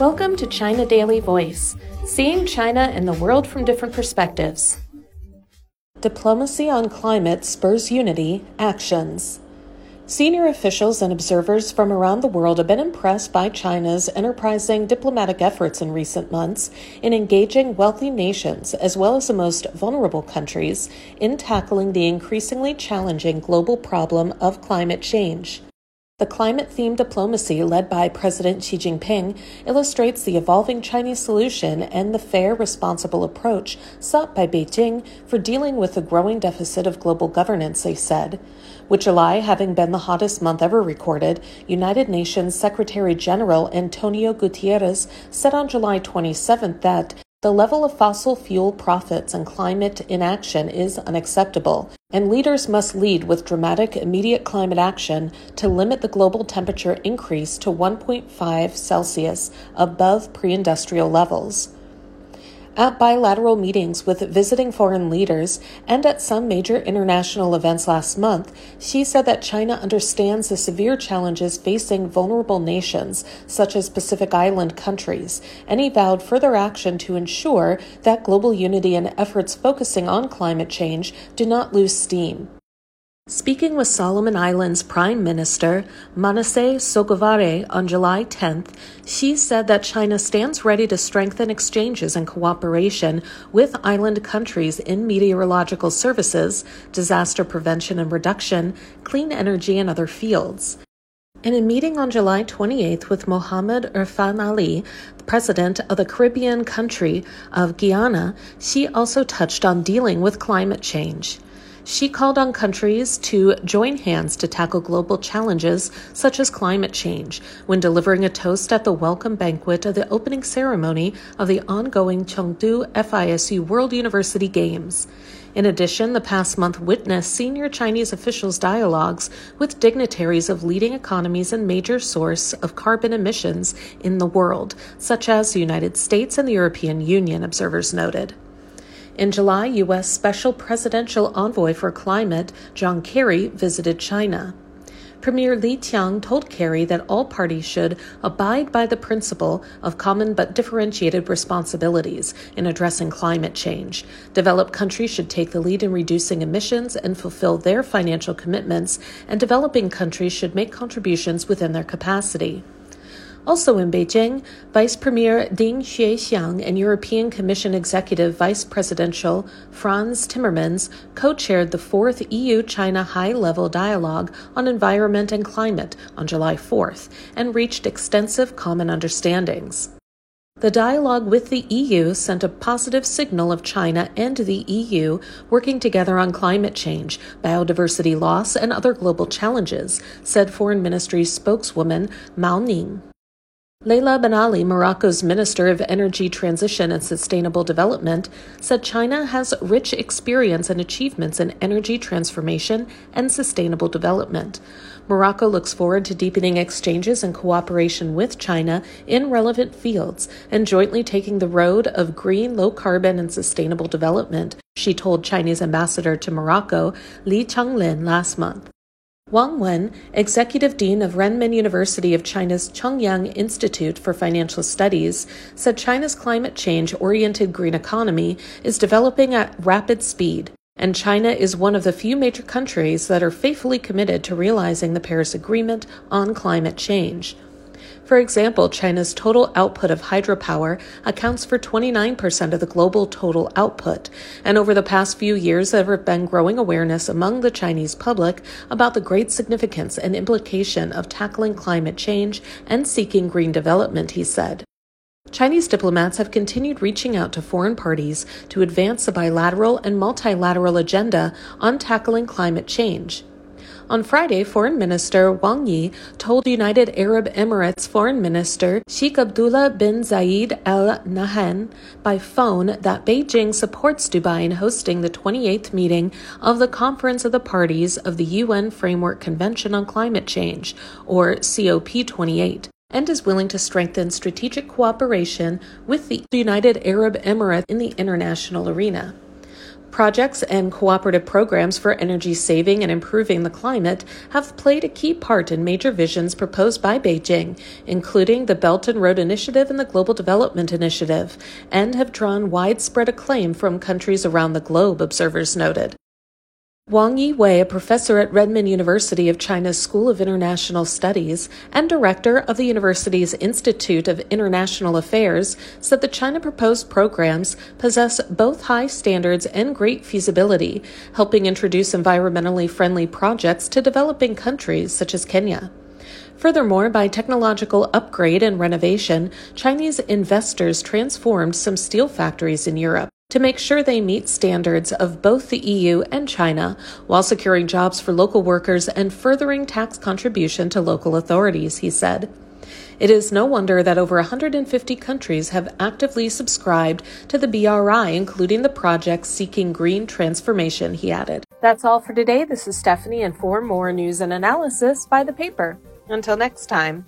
Welcome to China Daily Voice, seeing China and the world from different perspectives. Diplomacy on climate spurs unity, actions. Senior officials and observers from around the world have been impressed by China's enterprising diplomatic efforts in recent months in engaging wealthy nations as well as the most vulnerable countries in tackling the increasingly challenging global problem of climate change. The climate themed diplomacy led by President Xi Jinping illustrates the evolving Chinese solution and the fair, responsible approach sought by Beijing for dealing with the growing deficit of global governance, they said. With July having been the hottest month ever recorded, United Nations Secretary General Antonio Guterres said on July 27 that the level of fossil fuel profits and climate inaction is unacceptable, and leaders must lead with dramatic immediate climate action to limit the global temperature increase to 1.5 Celsius above pre industrial levels. At bilateral meetings with visiting foreign leaders and at some major international events last month, Xi said that China understands the severe challenges facing vulnerable nations, such as Pacific Island countries, and he vowed further action to ensure that global unity and efforts focusing on climate change do not lose steam. Speaking with Solomon Islands Prime Minister Manasseh Sogavare on July 10th, Xi said that China stands ready to strengthen exchanges and cooperation with island countries in meteorological services, disaster prevention and reduction, clean energy, and other fields. In a meeting on July 28th with Mohamed Irfaan Ali, the president of the Caribbean country of Guyana, Xi also touched on dealing with climate change. Xi called on countries to join hands to tackle global challenges such as climate change when delivering a toast at the welcome banquet of the opening ceremony of the ongoing Chengdu FISU World University Games. In addition, the past month witnessed senior Chinese officials' dialogues with dignitaries of leading economies and major source of carbon emissions in the world, such as the United States and the European Union, observers noted. In July, U.S. Special Presidential Envoy for Climate John Kerry visited China. Premier Li Qiang told Kerry that all parties should abide by the principle of common but differentiated responsibilities in addressing climate change. Developed countries should take the lead in reducing emissions and fulfill their financial commitments, and developing countries should make contributions within their capacity. Also in Beijing, Vice Premier Ding Xuexiang and European Commission Executive Vice Presidential Frans Timmermans co chaired the fourth EU China high level dialogue on environment and climate on July 4th and reached extensive common understandings. The dialogue with the EU sent a positive signal of China and the EU working together on climate change, biodiversity loss, and other global challenges, said Foreign Ministry spokeswoman Mao Ning. Leila Benali, Morocco's Minister of Energy Transition and Sustainable Development, said China has rich experience and achievements in energy transformation and sustainable development. Morocco looks forward to deepening exchanges and cooperation with China in relevant fields and jointly taking the road of green, low carbon, and sustainable development, she told Chinese ambassador to Morocco, Li Changlin, last month. Wang Wen, executive dean of Renmin University of China's Chongyang Institute for Financial Studies, said China's climate change oriented green economy is developing at rapid speed, and China is one of the few major countries that are faithfully committed to realizing the Paris Agreement on climate change. For example, China's total output of hydropower accounts for 29% of the global total output, and over the past few years there have been growing awareness among the Chinese public about the great significance and implication of tackling climate change and seeking green development, he said. Chinese diplomats have continued reaching out to foreign parties to advance a bilateral and multilateral agenda on tackling climate change. On Friday, Foreign Minister Wang Yi told United Arab Emirates Foreign Minister Sheikh Abdullah bin Zayed Al Nahyan by phone that Beijing supports Dubai in hosting the 28th meeting of the Conference of the Parties of the UN Framework Convention on Climate Change, or COP28 and is willing to strengthen strategic cooperation with the United Arab Emirates in the international arena. Projects and cooperative programs for energy saving and improving the climate have played a key part in major visions proposed by Beijing, including the Belt and Road Initiative and the Global Development Initiative, and have drawn widespread acclaim from countries around the globe, observers noted. Wang Yiwei, a professor at Renmin University of China's School of International Studies and director of the university's Institute of International Affairs, said the China proposed programs possess both high standards and great feasibility, helping introduce environmentally friendly projects to developing countries such as Kenya. Furthermore, by technological upgrade and renovation, Chinese investors transformed some steel factories in Europe to make sure they meet standards of both the EU and China while securing jobs for local workers and furthering tax contribution to local authorities, he said. It is no wonder that over 150 countries have actively subscribed to the BRI, including the projects seeking green transformation, he added. That's all for today. This is Stephanie, and for more news and analysis, buy the paper. Until next time.